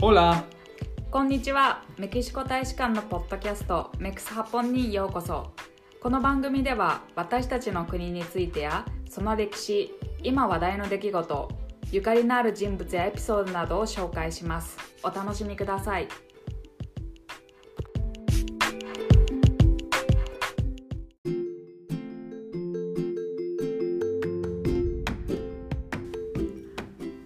Hola! こんにちは。メキシコ大使館のポッドキャストメクスハポンにようこそ。この番組では私たちの国についてやその歴史、今話題の出来事、ゆかりのある人物やエピソードなどを紹介します。お楽しみください。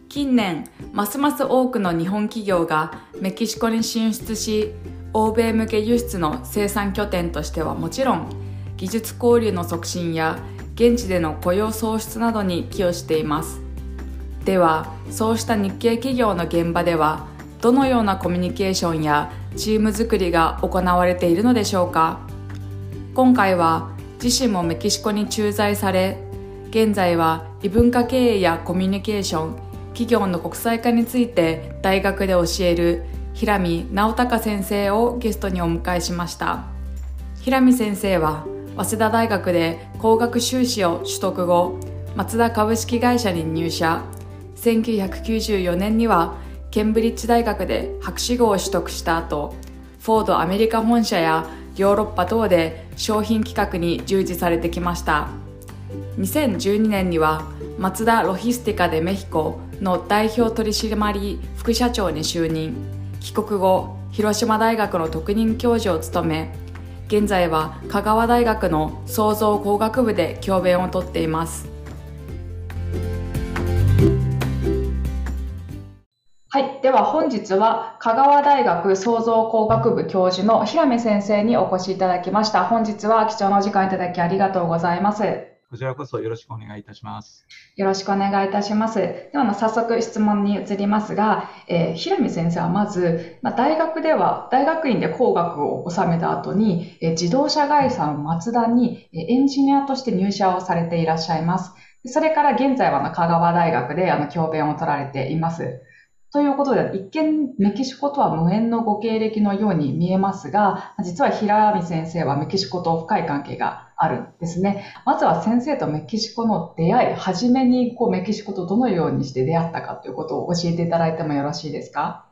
近年ますます多くの日本企業がメキシコに進出し欧米向け輸出の生産拠点としてはもちろん技術交流の促進や現地での雇用創出などに寄与しています。ではそうした日系企業の現場ではどのようなコミュニケーションやチーム作りが行われているのでしょうか？今回は自身もメキシコに駐在され現在は異文化経営やコミュニケーション企業の国際化について大学で教える平見直隆先生をゲストにお迎えしました。平見先生は早稲田大学で工学修士を取得後マツダ株式会社に入社。1994年にはケンブリッジ大学で博士号を取得した後フォードアメリカ本社やヨーロッパ等で商品企画に従事されてきました。2012年にはマツダロヒスティカでメヒコの代表取締副社長に就任。帰国後広島大学の特任教授を務め現在は香川大学の創造工学部で教鞭をとっています。はいでは本日は香川大学創造工学部教授の平見先生にお越しいただきました。本日は貴重なお時間いただきありがとうございます。こちらこそよろしくお願いいたします。よろしくお願いいたします。では、早速質問に移りますが、えー、平見先生はまず、まあ、大学では、大学院で工学を収めた後に、えー、自動車会社のマツダに、えー、エンジニアとして入社をされていらっしゃいます。それから現在は香川大学であの教鞭を取られています。ということで、一見メキシコとは無縁のご経歴のように見えますが、実は平見先生はメキシコと深い関係があるんですね。まずは先生とメキシコの出会い、初めにこうメキシコとどのようにして出会ったかということを教えていただいてもよろしいですか？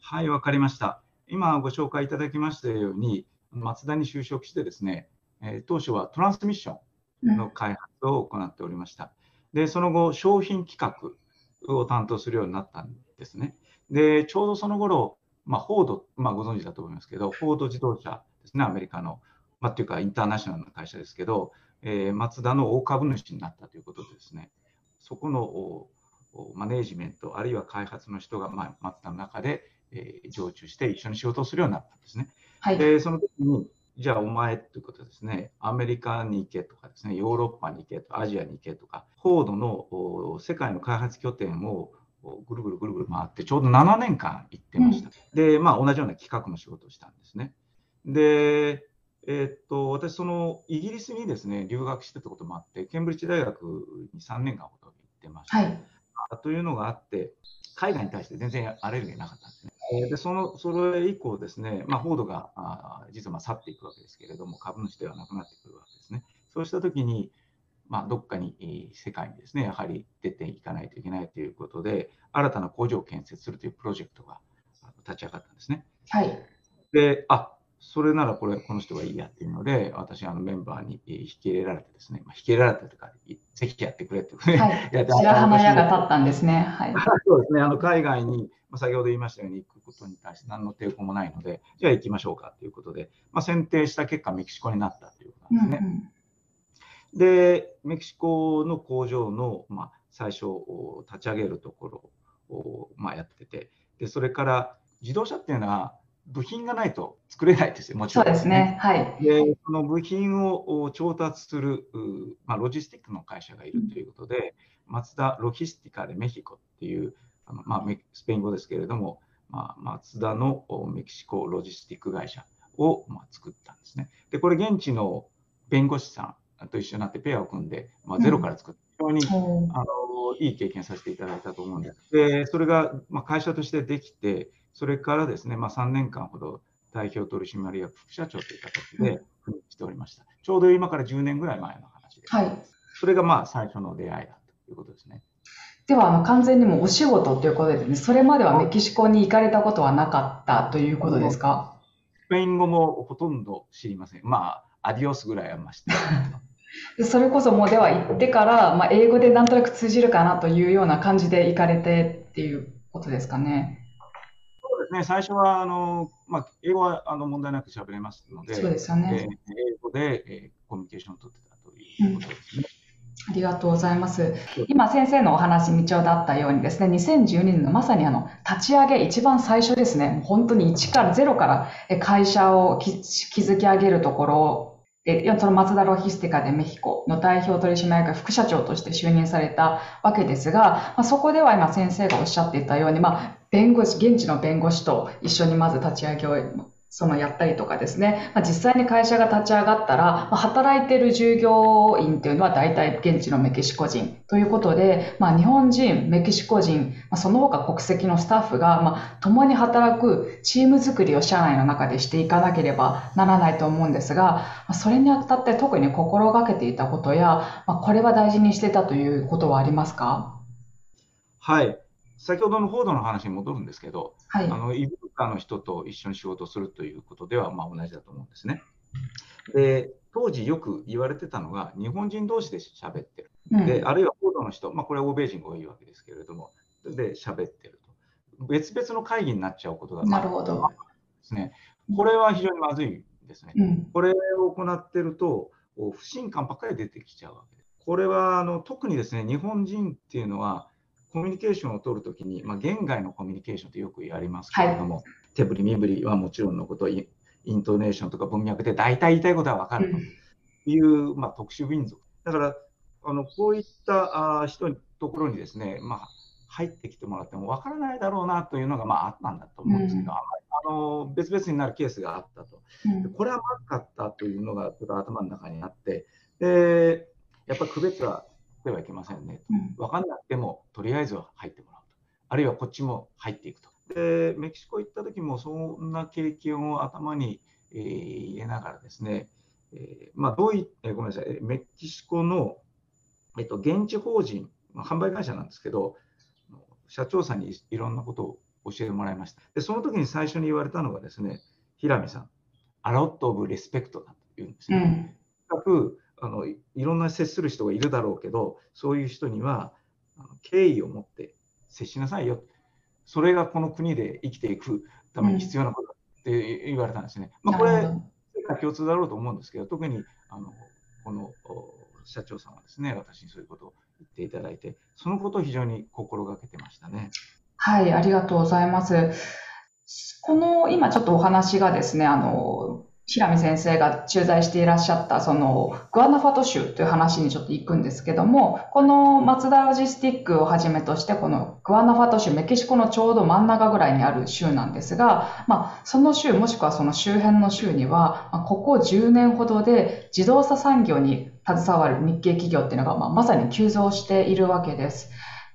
はい、わかりました。今ご紹介いただきましたように、マツダに就職してですね、え当初はトランスミッションの開発を行っておりました。で、その後、商品企画を担当するようになったんですね。で、ちょうどその頃、まあ、フォード、まあ、ご存知だと思いますけど、フォード自動車ですね、アメリカの、まあ、っていうか、インターナショナルな会社ですけど、えツダの大株主になったということでですね、そこのマネージメント、あるいは開発の人が、まあ、マツダの中で、えー、常駐して一緒に仕事をするようになったんですね。はい、でその時に、じゃあお前ということですね、アメリカに行けとかですね、ヨーロッパに行けとアジアに行けとか、フォードの世界の開発拠点をぐるぐるぐるぐる回って、ちょうど7年間行ってました。うん、で、まあ、同じような企画の仕事をしたんですね。で、えー、っと、私、そのイギリスにですね、留学してたこともあって、ケンブリッジ大学に3年間ほど行ってました。はい、というのがあって、海外に対して全然アレルギーなかったんですね。でそのそれ以降ですね、まあ、フォードがあ実はまあ去っていくわけですけれども、株主ではなくなってくるわけですね。そうしたときに、まあ、どっかに世界にですね、やはり出ていかないといけないということで、新たな工場を建設するというプロジェクトが立ち上がったんですね。はい。で、あそれならこれ、この人がいいやっていうので、私、あのメンバーに引き入れられてですね、まあ、引き入れられたというか、ぜひやってくれって、はい、やって白浜屋が立ったんですね。はい、そうですね、あの海外に、まあ、先ほど言いましたように行くことに対して何の抵抗もないので、じゃあ行きましょうかということで、まあ、選定した結果、メキシコになったということなんですね。うんうんで、メキシコの工場の、まあ、最初立ち上げるところを、まあ、やっててで、それから自動車っていうのは部品がないと作れないですよ、もちろん、ね、そうですね。はい。で、その部品を調達する、まあ、ロジスティックの会社がいるということで、うん、マツダロヒスティカでメヒコっていう、あのまあ、スペイン語ですけれども、まあ、マツダのメキシコロジスティック会社を、まあ、作ったんですね。で、これ現地の弁護士さんと一緒になってペアを組んで、まあ、ゼロから作って、非常に、あのいい経験させていただいたと思うんです。で、それが、まあ、会社としてできて、それからですね、まあ、3年間ほど代表取締役副社長という形で赴任しておりました。ちょうど今から10年ぐらい前の話です。はい、それがまあ最初の出会いだということですね。ではあの完全にもお仕事ということで、ね、それまではメキシコに行かれたことはなかったということですか？スペイン語もほとんど知りません。まあ、アディオスぐらいはまして。でそれこそもうでは行ってから、まあ、英語でなんとなく通じるかなというような感じで行かれてっていうことですかね。ね、最初はあの、まあ、英語はあの問題なく喋れますので、そうですよね、えー、英語で、えー、コミュニケーションを取ってたということですね。うんありがとうございます。今先生のお話にちょうどあったようにですね、2012年のまさにあの立ち上げ一番最初ですね、本当に1から0から会社を築き上げるところで、そのマツダロヒスティカでメヒコの代表取締役副社長として就任されたわけですが、まあ、そこでは今先生がおっしゃっていたように、まあ、弁護士、現地の弁護士と一緒にまず立ち上げをそのやったりとかですね、まあ、実際に会社が立ち上がったら、まあ、働いてる従業員っていうのは大体現地のメキシコ人ということで、まあ、日本人、メキシコ人、ま、その他国籍のスタッフが、ま、共に働くチーム作りを社内の中でしていかなければならないと思うんですが、ま、それにあたって特に心がけていたことや、ま、これは大事にしてたということはありますか？はい。先ほどのフォードの話に戻るんですけど、はい、あの異文化の人と一緒に仕事するということではまあ同じだと思うんですね。で当時よく言われてたのが日本人同士で喋ってる、うん、であるいはフォードの人、まあ、これは欧米人が多いわけですけれどもで喋ってると。別々の会議になっちゃうことがなるほど。ですね。これは非常にまずいですね、うん、これを行ってると不信感ばっかり出てきちゃうわけです。これはあの特にですね日本人っていうのはコミュニケーションを取るときに、まあ、言外のコミュニケーションってよくやりますけれども、はい、手振り身振りはもちろんのことイントネーションとか文脈で大体言いたいことは分かるという、うん、まあ、特殊民族。だからあのこういったあ人のところにですね、まあ、入ってきてもらっても分からないだろうなというのが、まあ、あったんだと思うんですけど、うん、あの別々になるケースがあったと、うん、これはまずかったというのがちょっと頭の中にあってでやっぱり区別はてはいけませんねと、分かんなくてもとりあえずは入ってもらうと、あるいはこっちも入っていくと。でメキシコ行った時もそんな経験を頭に、えー、入れながらですね、えー、まあ、どういえー、ごめんなさい、メキシコの、えっと、現地法人、まあ、販売会社なんですけど、社長さんにいろんなことを教えてもらいました。で、その時に最初に言われたのがですね、平見さん、アロット・オブ・レスペクトだと言うんですね。うん、くあのいろんな接する人がいるだろうけど、そういう人には敬意を持って接しなさいよ。それがこの国で生きていくために必要なことだって言われたんですね。うん、まあ、これ、世界共通だろうと思うんですけど、特にあのこの社長さんはですね、私にそういうことを言っていただいて、そのことを非常に心がけてましたね。はい、ありがとうございます。この今ちょっとお話がですね、あの平見先生が駐在していらっしゃったそのグアナファト州という話にちょっと行くんですけどもこのマツダロジスティックをはじめとしてこのグアナファト州メキシコのちょうど真ん中ぐらいにある州なんですが、まあ、その州もしくはその周辺の州には、ま、ここ10年ほどで自動車産業に携わる日系企業っていうのが、まあ、まさに急増しているわけです。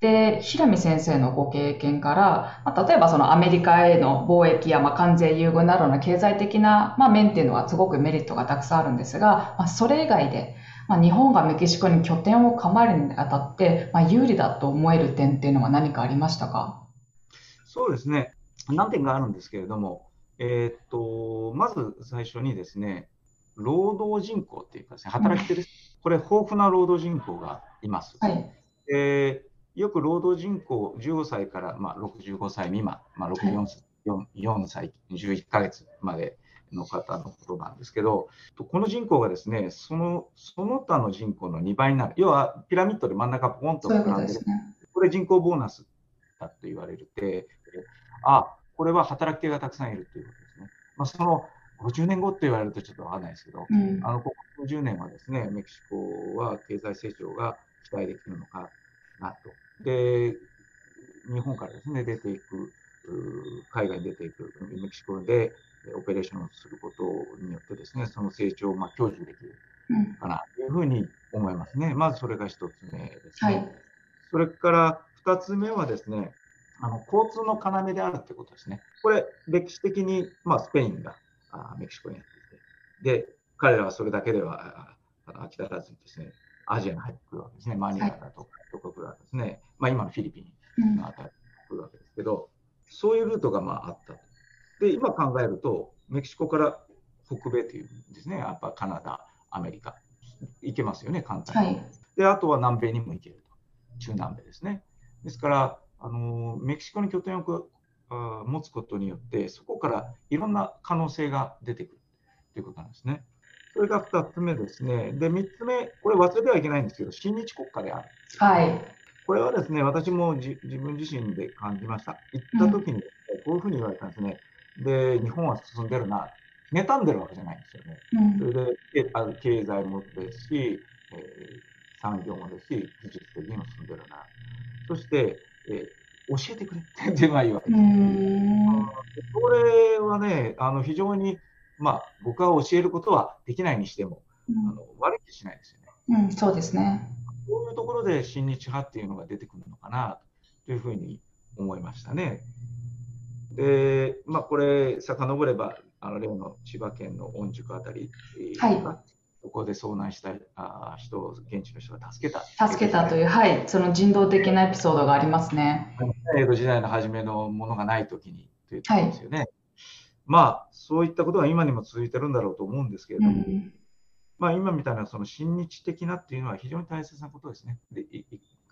で、平見先生のご経験から、まあ、例えばそのアメリカへの貿易やまあ関税優遇などの経済的なまあ面っていうのはすごくメリットがたくさんあるんですが、まあ、それ以外で、まあ、日本がメキシコに拠点を構えるにあたって、まあ、有利だと思える点っていうのは何かありましたか？そうですね。何点かあるんですけれども、えー、っと、まず最初にですね、労働人口っていうかですね、働き手です。うん、これ、豊富な労働人口がいます。はい、えーよく労働人口15歳からまあ65歳未満、まあ、64歳、4歳11ヶ月までの方のことなんですけど、この人口がですね、そのその他の人口の2倍になる。要はピラミッドで真ん中ポンと膨らんでる。これ人口ボーナスだと言われるって、あ、これは働き手がたくさんいるということですね。まあ、その50年後って言われるとちょっとわかんないですけど、うん、あのここ50年はですね、メキシコは経済成長が期待できるのかなと。で、日本からですね、出ていく、海外に出ていく、メキシコでオペレーションをすることによってですね、その成長をまあ享受できるかなというふうに思いますね。まずそれが一つ目ですね。はい、それから二つ目はですね、あの交通の要であるということですね。これ、歴史的に、まあ、スペインがあメキシコにやっていて、で、彼らはそれだけでは飽き足らずにですね、アジアに入ってくるわけですね。マニラだとか、とかくらですね。まあ、今のフィリピンのあたりに来るわけですけど、そういうルートがまああったと。で、今考えると、メキシコから北米というんですね。やっぱカナダ、アメリカ、行けますよね、簡単に。はい、で、あとは南米にも行けると。中南米ですね。ですから、あのメキシコに拠点を持つことによって、そこからいろんな可能性が出てくるということなんですね。それが2つ目ですね。で、3つ目、これ忘れてはいけないんですけど、親日国家である。はい。これはですね、私も自分自身で感じました。行った時に、こういうふうに言われたんですね。で、日本は進んでるな。妬んでるわけじゃないんですよね。うん、それで、あ経済もですし、えー、産業もですし、技術的にも進んでるな。そして、えー、教えてくれって 電話言うわけです、ね。これはね、あの非常に、まあ、僕は教えることはできないにしても、うん、あの悪い気しないですよね。うん、そうですね。こういうところで親日派っていうのが出てくるのかなというふうに思いましたね。で、まあ、これ、遡れば、あの例の千葉県の御宿あたり、はい、ここで遭難したあ人を、現地の人が助けた。助けたという、はい、その人道的なエピソードがありますね。江戸時代の初めのものがないときにというところですよね。はい、まあ、そういったことは今にも続いてるんだろうと思うんですけれども、うん、まあ、今みたいなその親日的なっていうのは非常に大切なことですね。で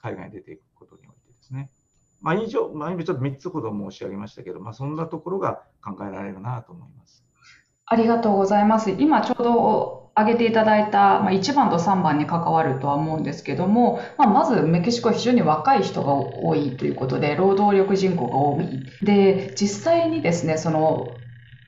海外に出ていくことにおいてですね。まあ、以上、まあ、今ちょっと3つほど申し上げましたけど、まあ、そんなところが考えられるなと思います。ありがとうございます。今ちょうど挙げていただいた、まあ、1番と3番に関わるとは思うんですけども、まあ、まずメキシコは非常に若い人が多いということで、労働力人口が多い。で、実際にですね、その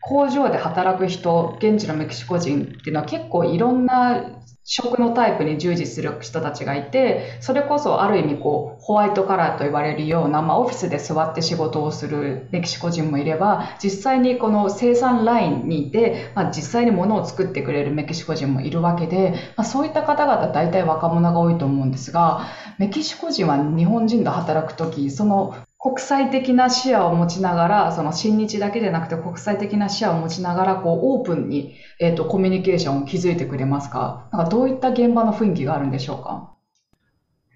工場で働く人、現地のメキシコ人っていうのは結構いろんな食のタイプに従事する人たちがいて、それこそある意味こう、ホワイトカラーと言われるような、まあオフィスで座って仕事をするメキシコ人もいれば、実際にこの生産ラインにいて、まあ実際に物を作ってくれるメキシコ人もいるわけで、まあそういった方々大体若者が多いと思うんですが、メキシコ人は日本人と働くとき、その国際的な視野を持ちながら、その親日だけでなくて国際的な視野を持ちながら、こう、オープンに、えっ、ー、と、コミュニケーションを築いてくれますか？なんかどういった現場の雰囲気があるんでしょうか？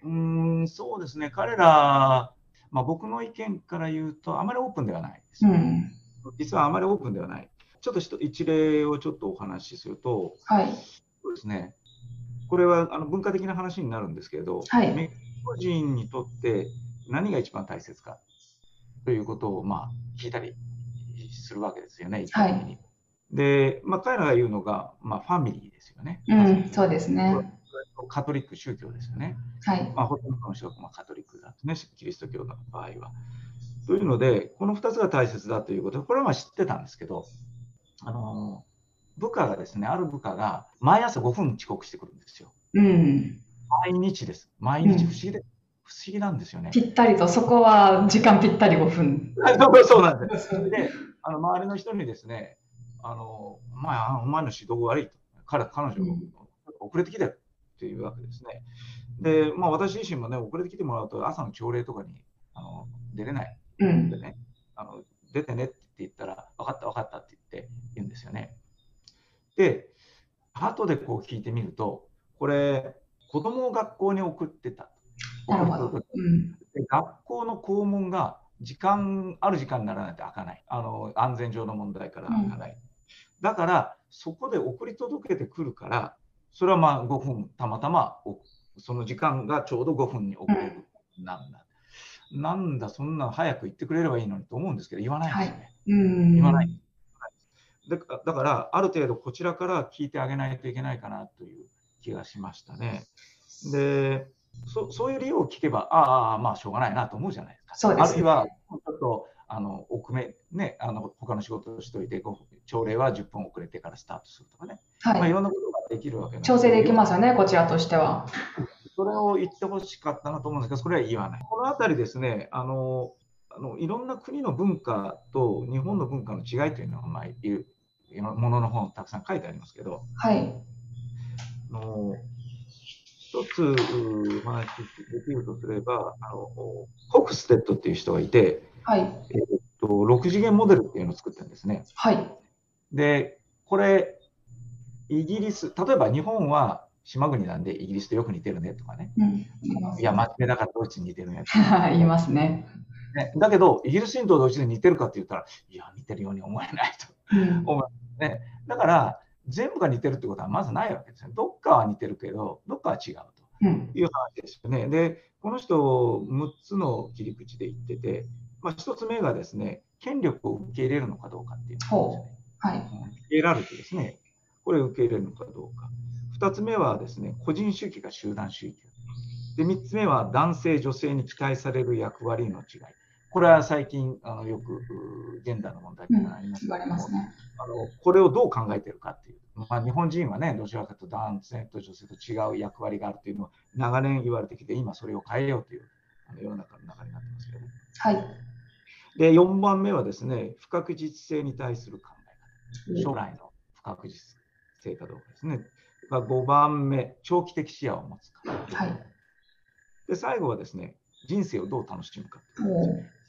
うん、そうですね。彼ら、まあ、僕の意見から言うと、あまりオープンではないです、うん、実はあまりオープンではない。ちょっと一例をちょっとお話しすると、はい、そうですね。これはあの文化的な話になるんですけれど、はい、メキシコ人にとって何が一番大切かということを、まあ、聞いたりするわけですよね、はい、で、まあ、彼らが言うのが、まあ、ファミリーですよね。うん、そうですね。カトリック宗教ですよね。はい。まあ、ほとんどの人がカトリックだとね、キリスト教の場合は。というので、この2つが大切だということこれはまあ知ってたんですけど、あの部下がですね、ある部下が毎朝5分遅刻してくるんですよ。うん。毎日です。毎日不思議で、うん不思議なんですよね。ぴったりと、そこは時間ぴったり5分。そうなんです。で、あの周りの人にですね、あの、まあ、お前の指導悪いと。彼彼女、遅れてきてるっていうわけですね。で、まあ、私自身もね、遅れてきてもらうと、朝の朝礼とかにあの出れないのでね、うん、あの、出てねって言ったら、分かった分かったって言って言うんですよね。で、後でこう聞いてみると、これ、子供を学校に送ってた。なるほど。うん、学校の校門が時間、ある時間にならないと開かない。あの安全上の問題から開かない。うん、だから、そこで送り届けてくるから、それはまあ5分、たまたまその時間がちょうど5分に遅れる。うん、なんだ。なんだ、そんな早く言ってくれればいいのにと思うんですけど、言わないんですよね。はい、言わない。だだから、ある程度こちらから聞いてあげないといけないかなという気がしましたね。で、そそういう理由を聞けば、ああ、まあ、しょうがないなと思うじゃないですか。そうです、ね、あるいは、ちょっと、あの、奥め、ね、あの、他の仕事をしておいて、朝礼は10分遅れてからスタートするとかね。はい。まあ、いろんなことができるわけ調整できますよね、こちらとしては。それを言ってほしかったなと思うんですけど、それは言わない。このあたりですね、あの、あのいろんな国の文化と日本の文化の違いというのが、まあ、いうものの本たくさん書いてありますけど、はい。あの一つお話できるとすれば、あのホフステードっていう人がいて、はいえー、っと6次元モデルっていうのを作ってるんですね。はい、で、これ、イギリス、例えば日本は島国なんでイギリスとよく似てるねとかね、うん、いや、真面目だからドイツに似てるね言 いますねね。だけど、イギリス人とドイツに似てるかって言ったら、いや、似てるように思えないと思う、ね。だから、全部が似てるってことはまずないわけですね。どっかは似てるけど、どっかは違うという話ですよね。うん、で、この人、6つの切り口で言ってて、まあ、1つ目がですね、権力を受け入れるのかどうかっていうことですね。はい、受け入れられてですね、これを受け入れるのかどうか。2つ目はですね、個人主義か集団主義。で、3つ目は男性、女性に期待される役割の違い。これは最近あのよくジェンダーの問題になりますけど、うんね、あのこれをどう考えているかっていう、まあ、日本人はね、どちらかというと男性と女性と違う役割があるというのを長年言われてきて、今それを変えようというあの世の中の流れになってますけど、ね、はい。で、4番目はですね、不確実性に対する考え方。将来の不確実性かどうかですね。5番目、長期的視野を持つか。はい。で、最後はですね、人生をどう楽しむか。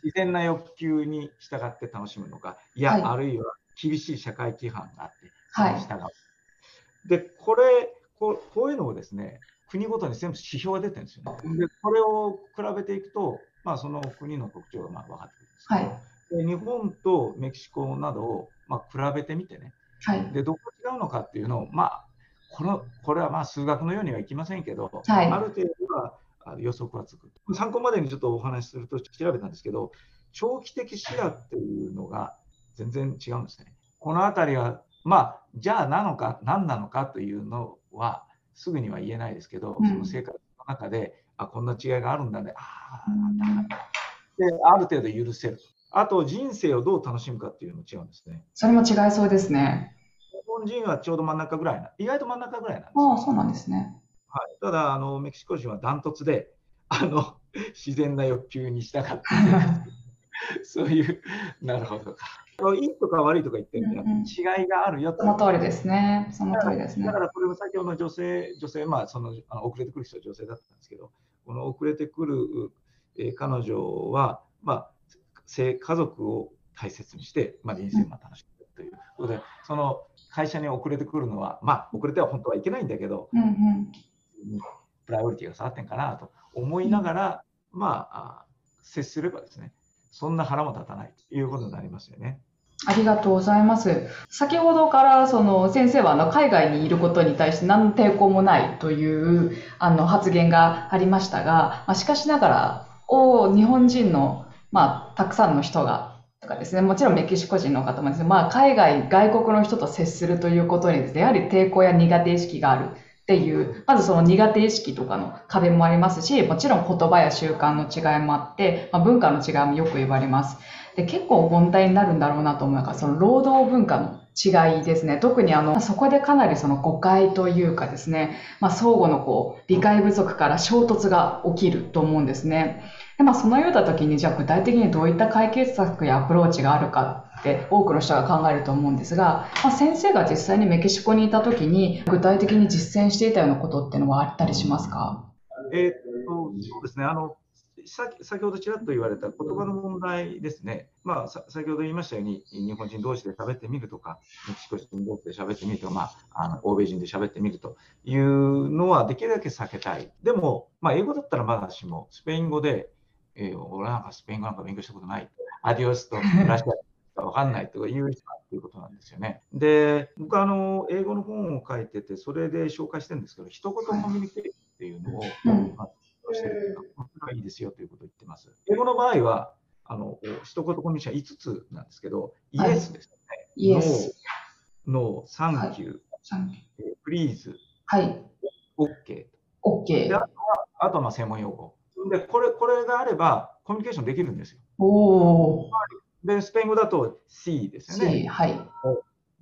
自然な欲求に従って楽しむのか、いや、はい、あるいは厳しい社会規範があって、はい、従う。で、これこう、こういうのをですね、国ごとに全部指標が出てるんですよね。で、これを比べていくと、まあ、その国の特徴がまあ分かってくるんですけど、はい、で日本とメキシコなどをまあ比べてみてね、はい、でどこ違うのかっていうのを、まあ、このこれはまあ数学のようにはいきませんけど、はい、ある程度は予測はつく。参考までにちょっとお話しすると調べたんですけど、長期的視野っていうのが全然違うんですね。この辺りは、まあ、じゃあなのか、何なのかというのは、すぐには言えないですけど、その生活の中で、あ、こんな違いがあるんだね、ああ、なんだ。で、ある程度許せる。あと、人生をどう楽しむかっていうのも違うんですね。それも違いそうですね。日本人はちょうど真ん中ぐらいな、意外と真ん中ぐらいなんです。ああ、そうなんですね。はい、ただあの、メキシコ人はダントツであの 自然な欲求に従って そういう、なるほどか。いいとか悪いとか言ってるんじゃなくて、違いがあるよその通りですね。その通りですね。だからこれも先ほどの女性、女性、まあそのあの遅れてくる人は女性だったんですけど、この遅れてくる、えー、彼女は、まあ、家族を大切にして、まあ、人生を楽しむということで、その会社に遅れてくるのは、まあ、遅れては本当はいけないんだけど、うんうんプライオリティが下がってんかなと思いながら、まあ、接すればですね、そんな腹も立たないということになりますよね。ありがとうございます。先ほどからその先生はあの海外にいることに対して何の抵抗もないというあの発言がありましたが、まあ、しかしながら、お日本人の、まあ、たくさんの人がとかですね、もちろんメキシコ人の方もですね、まあ、海外、外国の人と接するということにですね、やはり抵抗や苦手意識がある。っていう、まずその苦手意識とかの壁もありますし、もちろん言葉や習慣の違いもあって、まあ、文化の違いもよく言われます。で結構問題になるんだろうなと思うのが、その労働文化の違いですね。特にあの、そこでかなりその誤解というかですね、まあ、相互のこう、理解不足から衝突が起きると思うんですね。でまあ、そのような時に、じゃあ具体的にどういった解決策やアプローチがあるかって多くの人が考えると思うんですが、まあ、先生が実際にメキシコにいた時に具体的に実践していたようなことっていうのはあったりしますか？えー、っとそうですねあの先ほどちらっと言われた言葉の問題ですね、まあ、先ほど言いましたように、日本人同士で喋ってみるとか、メキシコ人同士で喋ってみるとか、まあ、あの欧米人で喋ってみるというのはできるだけ避けたい。でも、まあ、英語だったらまだしも、スペイン語で、えー、俺なんかスペイン語なんか勉強したことない。アディオスとラシアか分かんないとかいう人だっていうことなんですよね。で、僕あの、英語の本を書いてて、それで紹介してるんですけど、一言コミュニケーションっていうのを、まあ、してるっていうか、これがいいですよということを言ってます。英語の場合は、あの一言コミュニケーション5つなんですけど、 Yes ですね。 Yes。No、Thank you、Please、はい、 OK。OK。あとは、あとはまあ専門用語。で、これ、これがあれば、コミュニケーションできるんですよ。おお。で、スペイン語だと Sí ですよね。 Sí、はい。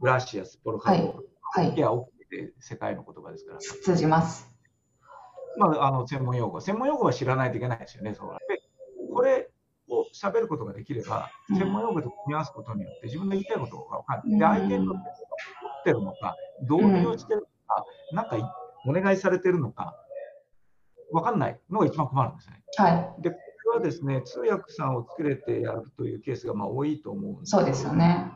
Gracias、por favor、はい。いや、OK で世界の言葉ですから。通じます。まあ、あの専門用語。専門用語は知らないといけないですよね。そうでこれを喋ることができれば、専門用語と組み合わすことによって自分の言いたいことが分かる。で、相手にとってるのか、どう利用してるのか、なんかお願いされてるのか、分かんないのが一番困るんですね。はい。で、はですね、通訳さんを作れてやるというケースがまあ多いと思うんですそうですよね。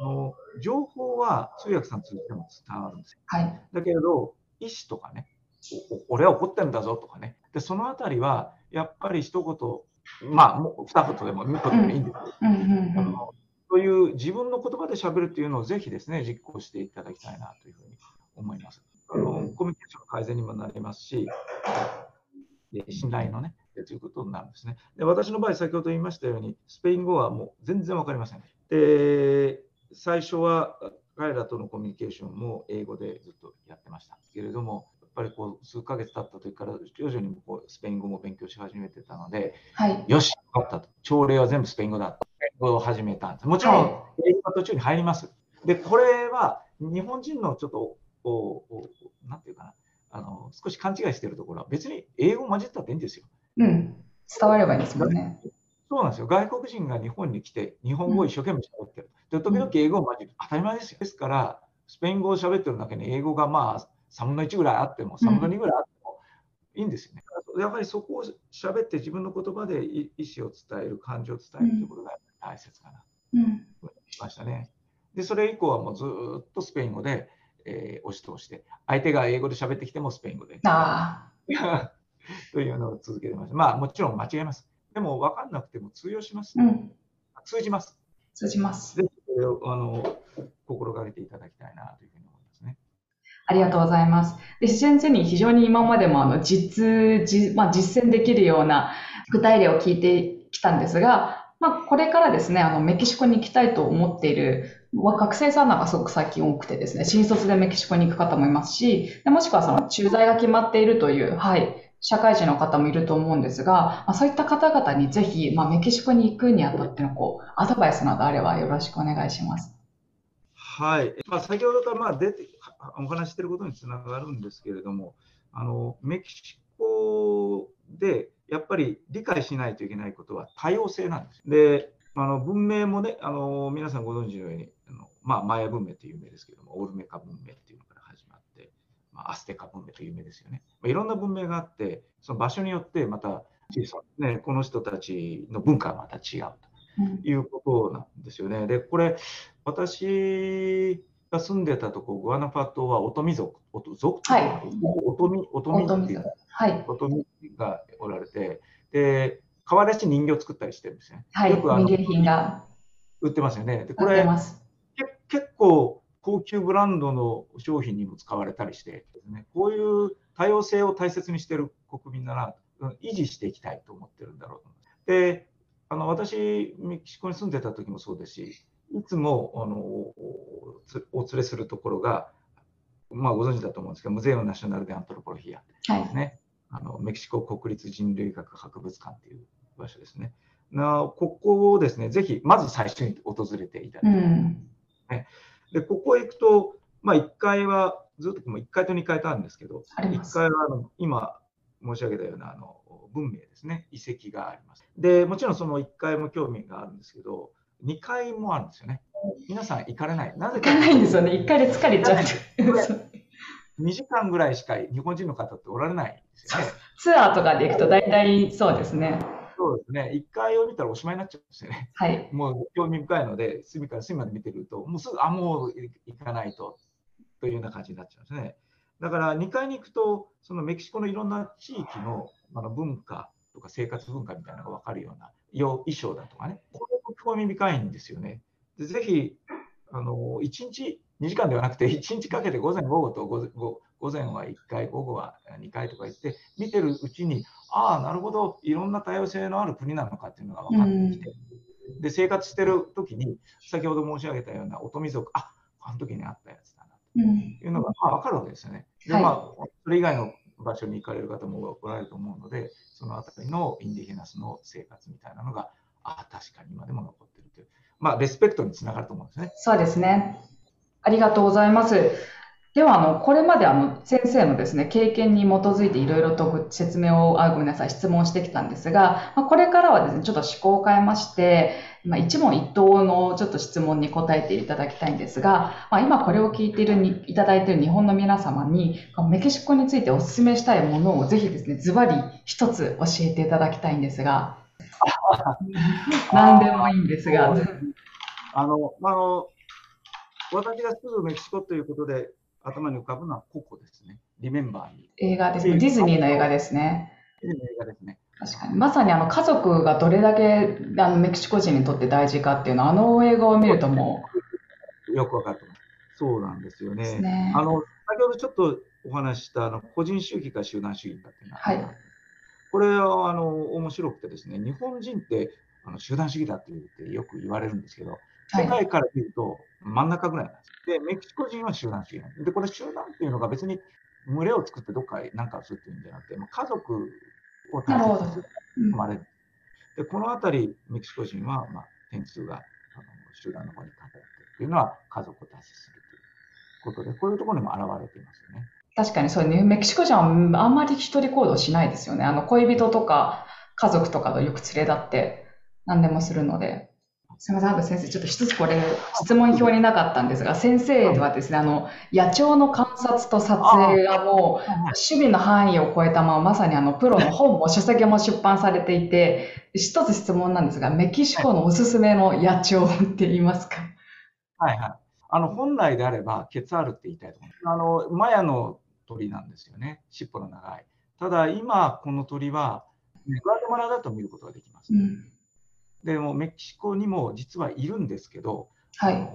あの情報は通訳さん通じても伝わるんですよ。はい、だけれど、意思とかね、俺は怒ってるんだぞとかね。で、そのあたりは、やっぱり一言、まあ、もう二言でも三言でもいいんですけど、そういう自分の言葉でしゃべるっていうのをぜひですね、実行していただきたいなというふうに思います。あのコミュニケーションの改善にもなりますし、信頼のね、ということになるんですね。で私の場合、先ほど言いましたように、スペイン語はもう全然わかりません。で、最初は彼らとのコミュニケーションも英語でずっとやってましたけれども、ぱりこう数ヶ月経った時から徐々にこうスペイン語も勉強し始めてたので、はい、よし、分かったと。朝礼は全部スペイン語だ。スペイン語を始めたんです。もちろん、英語が途中に入ります。で、これは日本人のちょっと、おおなんていうかな、あの少し勘違いしているところは、別に英語混じったっていいんですよ。うん、伝わればいいですもんね。そうなんですよ。外国人が日本に来て、日本語を一生懸命喋ってる。で、時々英語を混じる。当たり前ですよ。ですから、スペイン語を喋ってるだけに英語がまあ3分の1ぐらいあっても、3分の2ぐらいあってもいいんですよね。うん、やっぱりそこを喋って自分の言葉で意思を伝える、感情を伝えるということが大切かな。うん。ましたね。で、それ以降はもうずっとスペイン語で、えー、押し通して、相手が英語で喋ってきてもスペイン語で。ああ。というのを続けてました。まあ、もちろん間違えます。でも、分かんなくても通用します、ね、うん、通じます。通じます。ぜひ、あの、心がけていただきたいなというふうに。ありがとうございます。で、先生に非常に今までもあの実、実、まあ、実践できるような具体例を聞いてきたんですが、まあ、これからですね、あの、メキシコに行きたいと思っている学生さんなんかすごく最近多くてですね、新卒でメキシコに行く方もいますし、でもしくはその駐在が決まっているという、はい、社会人の方もいると思うんですが、まあ、そういった方々にぜひ、まあ、メキシコに行くにあたってのこうアドバイスなどあればよろしくお願いします。はい、まあ、先ほどからまあ出てお話していることにつながるんですけれども、あのメキシコでやっぱり理解しないといけないことは多様性なんです。で、あの文明もね、あの皆さんご存知のように、あのまあ、マヤ文明という有名ですけども、オルメカ文明っていうのから始まって、まあ、アステカ文明という有名ですよね。まあ、いろんな文明があって、その場所によってまた小さね、この人たちの文化がまた違うということなんですよね。で、これ、私が住んでたとこ、グアナファトはオトミ族、オト族はい、オトミ、オトミっていう、はい、オトミがおられて、で、変わらし人形作ったりしてるんですね。はい、よくあの民芸品が。売ってますよね。で、これ、結構高級ブランドの商品にも使われたりしてですね、こういう多様性を大切にしている国民なら、維持していきたいと思ってるんだろうと思います。で、あの私、メキシコに住んでた時もそうですし、いつもあのお連れするところが、まあ、ご存知だと思うんですけど、ムゼウム・ナショナル・デ・アントロポロフィアですね、はい、あのメキシコ国立人類学博物館という場所ですね。なここをですね、ぜひ、まず最初に訪れていただきたい、ね、で、ここへ行くと、まあ、1階は、ずっともう1階と2階とあるんですけど、1階はあの今申し上げたようなあの文明ですね、遺跡があります。で、もちろんその1階も興味があるんですけど、2階もあるんですよね。皆さん行かれない。なぜか。行かないんですよね。1階で疲れちゃう。2時間ぐらいしか日本人の方っておられないですよね。ツアーとかで行くと大体そうですね。そうですね。1階を見たらおしまいになっちゃうんですよね。はい。もう興味深いので、隅から隅まで見てると、もうすぐ、あ、もう行かないと、というような感じになっちゃうんですね。だから2階に行くと、そのメキシコのいろんな地域のあの文化とか生活文化みたいなのが分かるような衣装だとかね、これも興味深いんですよね。でぜひあの1日2時間ではなくて1日かけて午前午後と午午前は1回午後は2回とか言って見てるうちにああなるほどいろんな多様性のある国なのかっていうのが分かってきて、うん、で生活してる時に先ほど申し上げたような乙女族ああの時にあったやつだなというのが、まあ、分かるわけですよね。でまあ、それ以外の場所に行かれる方もおられると思うのでそのあたりのインディゲナスの生活みたいなのがあ確かに今でも残ってるというまあ、レスペクトにつながると思うんですね。そうですね。ありがとうございます。では、あの、これまであの、先生のですね、経験に基づいていろいろと説明を、あ、ごめんなさい、質問してきたんですが、まあ、これからはですね、ちょっと思考を変えまして、まあ、一問一答のちょっと質問に答えていただきたいんですが、まあ、今これを聞いているに、いただいている日本の皆様に、メキシコについてお勧めしたいものをぜひですね、ズバリ一つ教えていただきたいんですが、何でもいいんですが。あの、まあ、あの私が住むメキシコということで、頭に浮かぶのはココですね。リメンバーに。映画ですね。ディズニーの映画ですね。ディズニーの映画ですね。確かに。まさにあの家族がどれだけあのメキシコ人にとって大事かっていうのは、あの映画を見るともう。よくわかってます。そうなんですよね。ねあの、先ほどちょっとお話したあの個人主義か集団主義かっていうのは、はい、これはあの面白くてですね、日本人ってあの集団主義だって言ってよく言われるんですけど、世界から見ると真ん中ぐらいなんです。で、メキシコ人は集団主義なんです。で、これ集団っていうのが別に群れを作ってどっか何かをするっていうんじゃなくて、もう家族を大切にする生まれる。で、このあたり、メキシコ人は、まあ、点数があの集団の方に偏っているっていうのは家族を大切にするということで、こういうところにも現れていますよね。確かにそうね、メキシコ人はあんまり一人行動しないですよね。あの恋人とか家族とかとよく連れ立って何でもするので。すみません、先生、ちょっと一つこれ、質問表になかったんですが、先生はですね、あの、野鳥の観察と撮影がもう、守備の範囲を超えたまま、まさにあの、プロの本も書籍も出版されていて、一つ質問なんですが、メキシコのおすすめの野鳥って言いますか？はいはい。あの、本来であれば、ケツァールって言いたいと思います。あの、マヤの鳥なんですよね。尻尾の長い。ただ、今、この鳥は、グアテマラだと見ることができます。うんでもメキシコにも実はいるんですけど、はい、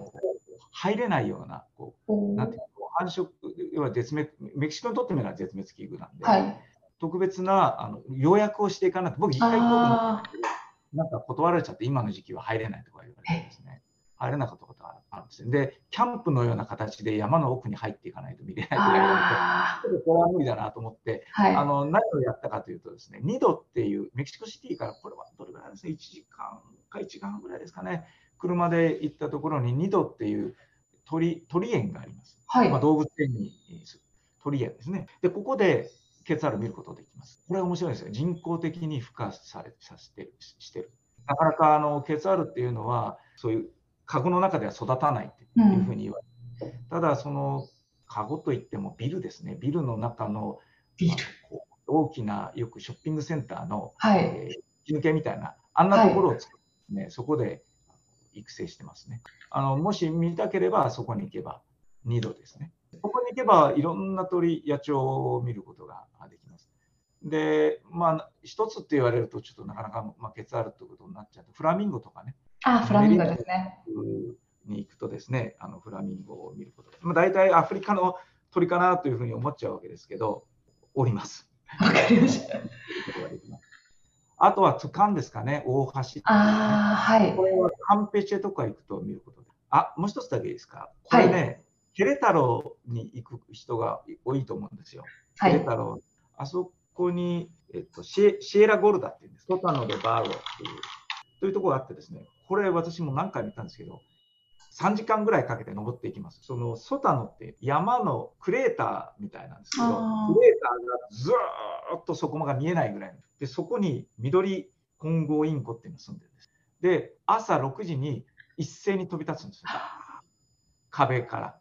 入れないような、こうなんていう繁殖、要は絶滅、メキシコにとってみれば絶滅危惧なんで、はい、特別なあの予約をしていかないと、僕、一回行こうと思ってなんか断られちゃって、今の時期は入れないとか言われてですね。入れなかったことがあるんですよ。で、キャンプのような形で山の奥に入っていかないと見れないと言われて、ちょっとこれは無理だなと思って、はい、あの何をやったかというとですね、2度っていうメキシコシティからこれはどれぐらいですね、1時間か1時間ぐらいですかね、車で行ったところに2度っていう鳥鳥園があります。はい、まあ、動物園に鳥園ですね。で、ここでケツァール見ることできます。これは面白いですよ。人工的に孵化されさせてしてる。なかなかあのケツァールっていうのは、そういうカゴの中では育たないっていうふうに言われて、うん、ただそのカゴといってもビルですね。ビルの中のビル。大きなよくショッピングセンターの、はい。えー、抜けみたいなあんなところを作ってね、はい、そこで育成してますね。あのもし見たければそこに行けば2度ですね。そこに行けばいろんな鳥野鳥を見ることができます。でまあ一つって言われるとちょっとなかなか、まあ、ケツあるってことになっちゃうとフラミンゴとかねあ、フラミンゴですね。に行くとですね、あのフラミンゴを見ることまあ、大体アフリカの鳥かなというふうに思っちゃうわけですけど、おります。わかりました。あとはツカンですかね、大橋、ね、あはい。これはカンペチェとか行くと見ることで。あ、もう一つだけいいですか？これね、はい、ケレタロウに行く人が多いと思うんですよ。はい、ケレタロウ。あそこに、えっと、シエシエラゴルダっていうんです。ソタノでバーロっていう。というところがあってですね、これ私も何回も言ったんですけど、3時間ぐらいかけて登っていきます。そのソタノって山のクレーターみたいなんですけど、クレーターがずーっとそこまで見えないぐらいで、そこに緑混合インコっていうのが住んでるんです。で、朝6時に一斉に飛び立つんですよ。壁から。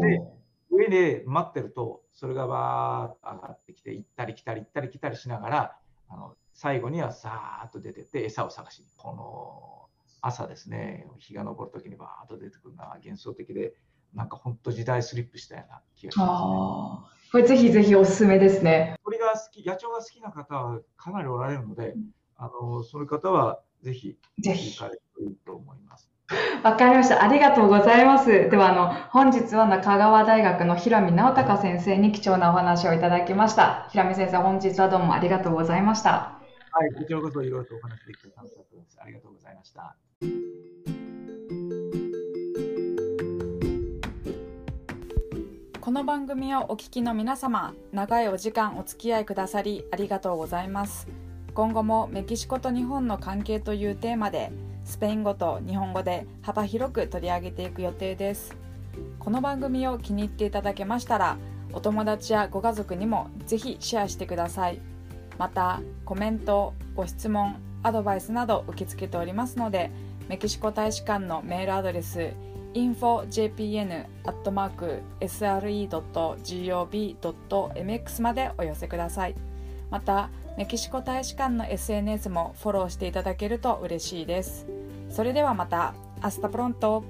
で、上で待ってると、それがバーッと上がってきて、行ったり来たり行ったり来たりしながら、あの最後にはさーっと出てって餌を探しに。この朝ですね、日が昇るときにバーッと出てくるのは幻想的で、なんか本当時代スリップしたような気がしますね。これぜひぜひおすすめですね。鳥が好き、野鳥が好きな方はかなりおられるので、うん、あのそういう方はぜひぜひ行かれるといいと思います。わかりました。ありがとうございます。では、あの、本日は中川大学の平見直隆先生に貴重なお話をいただきました。平見先生、本日はどうもありがとうございました。はい、こちらこそいろいろとお話できて楽しかったです。ありがとうございました。この番組をお聞きの皆様、長いお時間お付き合いくださりありがとうございます。今後もメキシコと日本の関係というテーマで、スペイン語と日本語で幅広く取り上げていく予定です。この番組を気に入っていただけましたら、お友達やご家族にもぜひシェアしてください。また、コメント、ご質問、アドバイスなど受け付けておりますので、メキシコ大使館のメールアドレス infojpn.sre.gov.mx までお寄せください。また、メキシコ大使館の SNS もフォローしていただけると嬉しいです。それではまた、 Hasta pronto